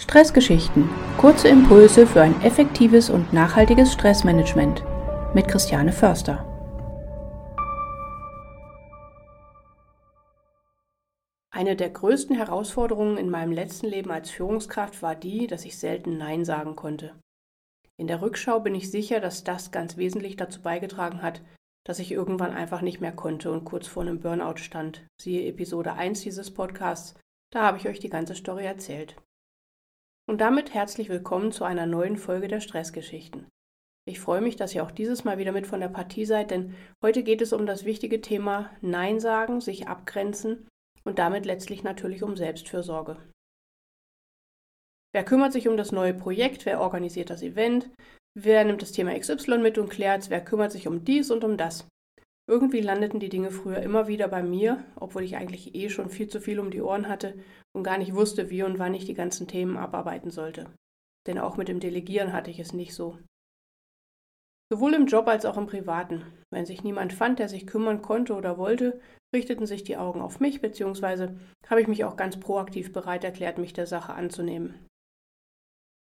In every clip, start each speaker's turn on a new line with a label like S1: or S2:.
S1: Stressgeschichten. Kurze Impulse für ein effektives und nachhaltiges Stressmanagement. Mit Christiane Förster. Eine der größten Herausforderungen in meinem letzten Leben als Führungskraft war die, dass ich selten Nein sagen konnte. In der Rückschau bin ich sicher, dass das ganz wesentlich dazu beigetragen hat, dass ich irgendwann einfach nicht mehr konnte und kurz vor einem Burnout stand. Siehe Episode 1 dieses Podcasts, da habe ich euch die ganze Story erzählt. Und damit herzlich willkommen zu einer neuen Folge der Stressgeschichten. Ich freue mich, dass ihr auch dieses Mal wieder mit von der Partie seid, denn heute geht es um das wichtige Thema Nein sagen, sich abgrenzen und damit letztlich natürlich um Selbstfürsorge. Wer kümmert sich um das neue Projekt? Wer organisiert das Event? Wer nimmt das Thema XY mit und klärt, wer kümmert sich um dies und um das? Irgendwie landeten die Dinge früher immer wieder bei mir, obwohl ich eigentlich eh schon viel zu viel um die Ohren hatte und gar nicht wusste, wie und wann ich die ganzen Themen abarbeiten sollte. Denn auch mit dem Delegieren hatte ich es nicht so. Sowohl im Job als auch im Privaten. Wenn sich niemand fand, der sich kümmern konnte oder wollte, richteten sich die Augen auf mich, beziehungsweise habe ich mich auch ganz proaktiv bereit erklärt, mich der Sache anzunehmen.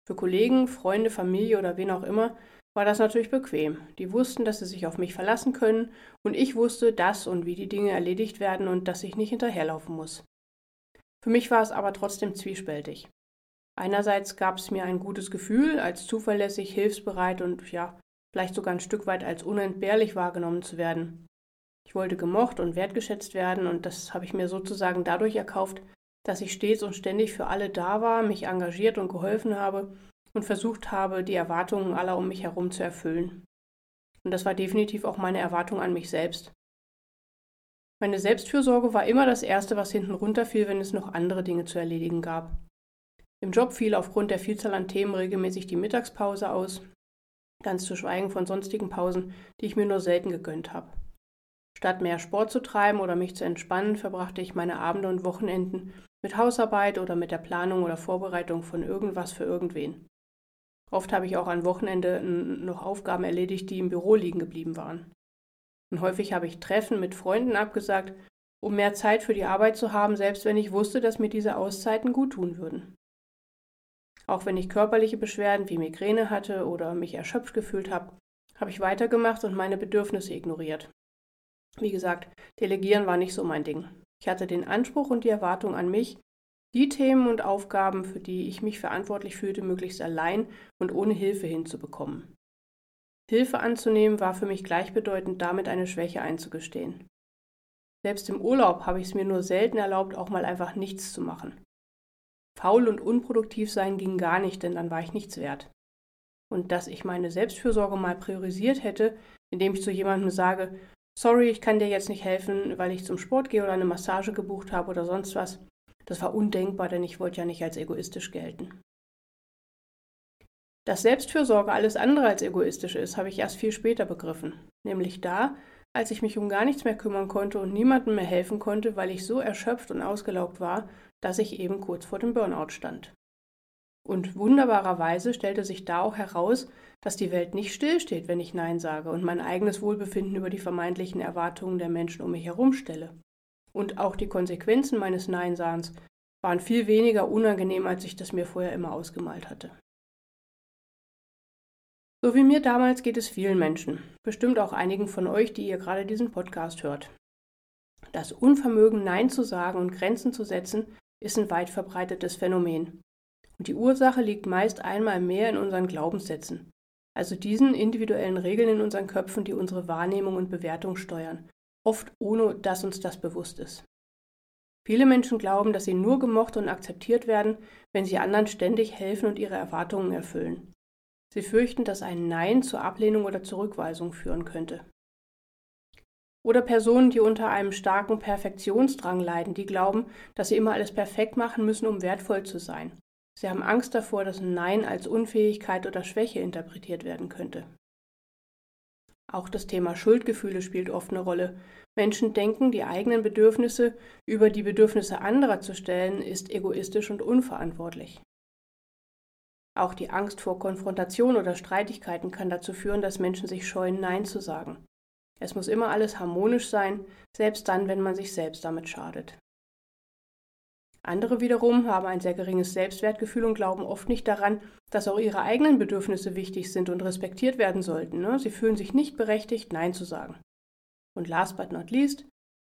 S1: Für Kollegen, Freunde, Familie oder wen auch immer war das natürlich bequem. Die wussten, dass sie sich auf mich verlassen können und ich wusste, dass und wie die Dinge erledigt werden und dass ich nicht hinterherlaufen muss. Für mich war es aber trotzdem zwiespältig. Einerseits gab es mir ein gutes Gefühl, als zuverlässig, hilfsbereit und ja, vielleicht sogar ein Stück weit als unentbehrlich wahrgenommen zu werden. Ich wollte gemocht und wertgeschätzt werden und das habe ich mir sozusagen dadurch erkauft, dass ich stets und ständig für alle da war, mich engagiert und geholfen habe und versucht habe, die Erwartungen aller um mich herum zu erfüllen. Und das war definitiv auch meine Erwartung an mich selbst. Meine Selbstfürsorge war immer das Erste, was hinten runterfiel, wenn es noch andere Dinge zu erledigen gab. Im Job fiel aufgrund der Vielzahl an Themen regelmäßig die Mittagspause aus, ganz zu schweigen von sonstigen Pausen, die ich mir nur selten gegönnt habe. Statt mehr Sport zu treiben oder mich zu entspannen, verbrachte ich meine Abende und Wochenenden mit Hausarbeit oder mit der Planung oder Vorbereitung von irgendwas für irgendwen. Oft habe ich auch am Wochenende noch Aufgaben erledigt, die im Büro liegen geblieben waren. Und häufig habe ich Treffen mit Freunden abgesagt, um mehr Zeit für die Arbeit zu haben, selbst wenn ich wusste, dass mir diese Auszeiten gut tun würden. Auch wenn ich körperliche Beschwerden wie Migräne hatte oder mich erschöpft gefühlt habe, habe ich weitergemacht und meine Bedürfnisse ignoriert. Wie gesagt, Delegieren war nicht so mein Ding. Ich hatte den Anspruch und die Erwartung an mich, die Themen und Aufgaben, für die ich mich verantwortlich fühlte, möglichst allein und ohne Hilfe hinzubekommen. Hilfe anzunehmen war für mich gleichbedeutend damit eine Schwäche einzugestehen. Selbst im Urlaub habe ich es mir nur selten erlaubt, auch mal einfach nichts zu machen. Faul und unproduktiv sein ging gar nicht, denn dann war ich nichts wert. Und dass ich meine Selbstfürsorge mal priorisiert hätte, indem ich zu jemandem sage, sorry, ich kann dir jetzt nicht helfen, weil ich zum Sport gehe oder eine Massage gebucht habe oder sonst was, das war undenkbar, denn ich wollte ja nicht als egoistisch gelten. Dass Selbstfürsorge alles andere als egoistisch ist, habe ich erst viel später begriffen, nämlich da, als ich mich um gar nichts mehr kümmern konnte und niemandem mehr helfen konnte, weil ich so erschöpft und ausgelaugt war, dass ich eben kurz vor dem Burnout stand. Und wunderbarerweise stellte sich da auch heraus, dass die Welt nicht stillsteht, wenn ich Nein sage und mein eigenes Wohlbefinden über die vermeintlichen Erwartungen der Menschen um mich herum stelle. Und auch die Konsequenzen meines Neinsahens waren viel weniger unangenehm, als ich das mir vorher immer ausgemalt hatte. So wie mir damals geht es vielen Menschen, bestimmt auch einigen von euch, die ihr gerade diesen Podcast hört. Das Unvermögen, Nein zu sagen und Grenzen zu setzen, ist ein weit verbreitetes Phänomen. Und die Ursache liegt meist einmal mehr in unseren Glaubenssätzen, also diesen individuellen Regeln in unseren Köpfen, die unsere Wahrnehmung und Bewertung steuern oft ohne dass uns das bewusst ist. Viele Menschen glauben, dass sie nur gemocht und akzeptiert werden, wenn sie anderen ständig helfen und ihre Erwartungen erfüllen. Sie fürchten, dass ein Nein zur Ablehnung oder Zurückweisung führen könnte. Oder Personen, die unter einem starken Perfektionsdrang leiden, die glauben, dass sie immer alles perfekt machen müssen, um wertvoll zu sein. Sie haben Angst davor, dass ein Nein als Unfähigkeit oder Schwäche interpretiert werden könnte. Auch das Thema Schuldgefühle spielt oft eine Rolle. Menschen denken, die eigenen Bedürfnisse über die Bedürfnisse anderer zu stellen, ist egoistisch und unverantwortlich. Auch die Angst vor Konfrontation oder Streitigkeiten kann dazu führen, dass Menschen sich scheuen, Nein zu sagen. Es muss immer alles harmonisch sein, selbst dann, wenn man sich selbst damit schadet. Andere wiederum haben ein sehr geringes Selbstwertgefühl und glauben oft nicht daran, dass auch ihre eigenen Bedürfnisse wichtig sind und respektiert werden sollten. Ne? Sie fühlen sich nicht berechtigt, Nein zu sagen. Und last but not least,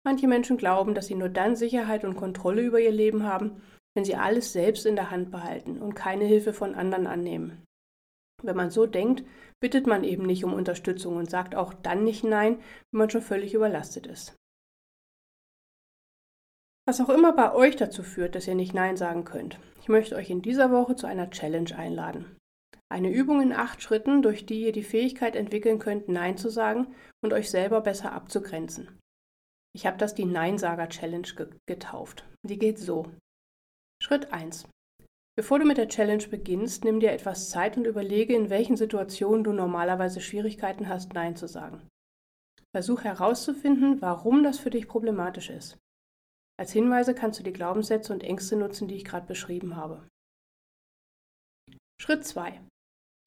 S1: manche Menschen glauben, dass sie nur dann Sicherheit und Kontrolle über ihr Leben haben, wenn sie alles selbst in der Hand behalten und keine Hilfe von anderen annehmen. Wenn man so denkt, bittet man eben nicht um Unterstützung und sagt auch dann nicht Nein, wenn man schon völlig überlastet ist. Was auch immer bei euch dazu führt, dass ihr nicht Nein sagen könnt, ich möchte euch in dieser Woche zu einer Challenge einladen. Eine Übung in acht Schritten, durch die ihr die Fähigkeit entwickeln könnt, Nein zu sagen und euch selber besser abzugrenzen. Ich habe das die Neinsager-Challenge getauft. Die geht so. Schritt 1. Bevor du mit der Challenge beginnst, nimm dir etwas Zeit und überlege, in welchen Situationen du normalerweise Schwierigkeiten hast, Nein zu sagen. Versuch herauszufinden, warum das für dich problematisch ist. Als Hinweise kannst du die Glaubenssätze und Ängste nutzen, die ich gerade beschrieben habe. Schritt 2.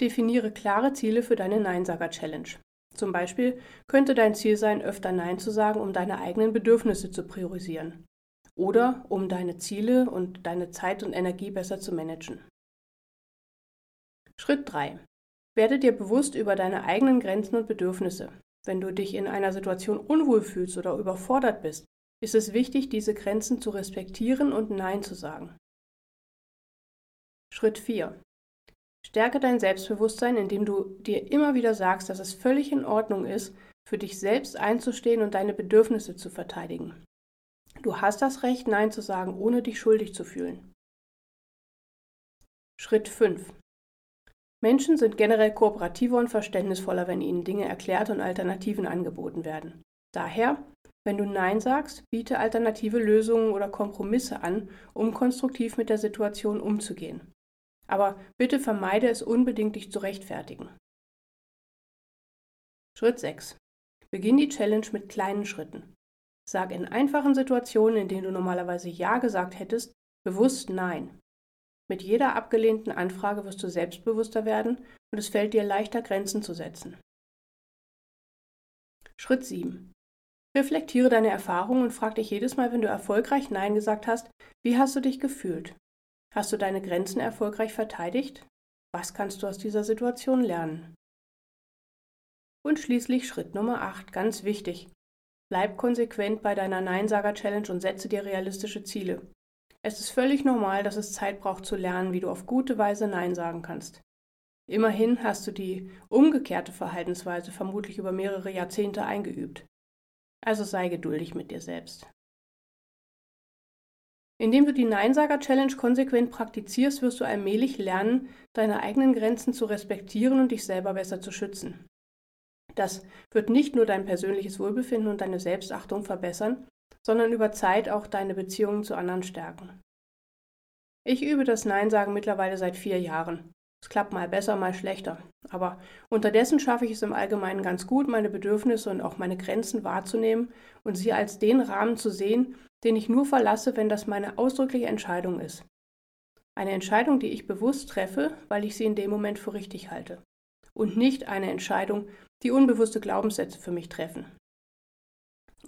S1: Definiere klare Ziele für deine Neinsager-Challenge. Zum Beispiel könnte dein Ziel sein, öfter Nein zu sagen, um deine eigenen Bedürfnisse zu priorisieren oder um deine Ziele und deine Zeit und Energie besser zu managen. Schritt 3. Werde dir bewusst über deine eigenen Grenzen und Bedürfnisse. Wenn du dich in einer Situation unwohl fühlst oder überfordert bist, ist es wichtig, diese Grenzen zu respektieren und Nein zu sagen. Schritt 4. Stärke dein Selbstbewusstsein, indem du dir immer wieder sagst, dass es völlig in Ordnung ist, für dich selbst einzustehen und deine Bedürfnisse zu verteidigen. Du hast das Recht, Nein zu sagen, ohne dich schuldig zu fühlen. Schritt 5. Menschen sind generell kooperativer und verständnisvoller, wenn ihnen Dinge erklärt und Alternativen angeboten werden. Daher, wenn du Nein sagst, biete alternative Lösungen oder Kompromisse an, um konstruktiv mit der Situation umzugehen. Aber bitte vermeide es unbedingt, dich zu rechtfertigen. Schritt 6. Beginn die Challenge mit kleinen Schritten. Sag in einfachen Situationen, in denen du normalerweise Ja gesagt hättest, bewusst Nein. Mit jeder abgelehnten Anfrage wirst du selbstbewusster werden und es fällt dir leichter, Grenzen zu setzen. Schritt 7. Reflektiere deine Erfahrungen und frag dich jedes Mal, wenn du erfolgreich Nein gesagt hast, wie hast du dich gefühlt? Hast du deine Grenzen erfolgreich verteidigt? Was kannst du aus dieser Situation lernen? Und schließlich Schritt Nummer 8, ganz wichtig. Bleib konsequent bei deiner Neinsager-Challenge und setze dir realistische Ziele. Es ist völlig normal, dass es Zeit braucht zu lernen, wie du auf gute Weise Nein sagen kannst. Immerhin hast du die umgekehrte Verhaltensweise vermutlich über mehrere Jahrzehnte eingeübt. Also sei geduldig mit dir selbst. Indem du die Neinsager-Challenge konsequent praktizierst, wirst du allmählich lernen, deine eigenen Grenzen zu respektieren und dich selber besser zu schützen. Das wird nicht nur dein persönliches Wohlbefinden und deine Selbstachtung verbessern, sondern über Zeit auch deine Beziehungen zu anderen stärken. Ich übe das Nein sagen mittlerweile seit vier Jahren. Es klappt mal besser, mal schlechter. Aber unterdessen schaffe ich es im Allgemeinen ganz gut, meine Bedürfnisse und auch meine Grenzen wahrzunehmen und sie als den Rahmen zu sehen, den ich nur verlasse, wenn das meine ausdrückliche Entscheidung ist. Eine Entscheidung, die ich bewusst treffe, weil ich sie in dem Moment für richtig halte. Und nicht eine Entscheidung, die unbewusste Glaubenssätze für mich treffen.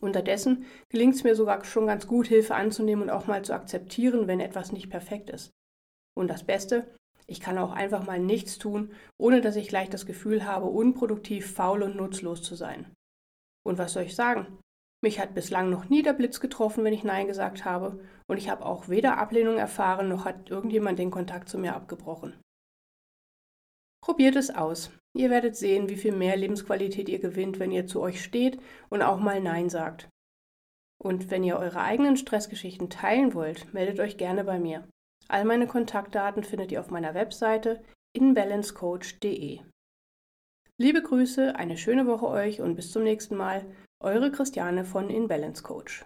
S1: Unterdessen gelingt es mir sogar schon ganz gut, Hilfe anzunehmen und auch mal zu akzeptieren, wenn etwas nicht perfekt ist. Und das Beste, ich kann auch einfach mal nichts tun, ohne dass ich gleich das Gefühl habe, unproduktiv, faul und nutzlos zu sein. Und was soll ich sagen? Mich hat bislang noch nie der Blitz getroffen, wenn ich Nein gesagt habe, und ich habe auch weder Ablehnung erfahren, noch hat irgendjemand den Kontakt zu mir abgebrochen. Probiert es aus. Ihr werdet sehen, wie viel mehr Lebensqualität ihr gewinnt, wenn ihr zu euch steht und auch mal Nein sagt. Und wenn ihr eure eigenen Stressgeschichten teilen wollt, meldet euch gerne bei mir. All meine Kontaktdaten findet ihr auf meiner Webseite inbalancecoach.de. Liebe Grüße, eine schöne Woche euch und bis zum nächsten Mal. Eure Christiane von InBalanceCoach.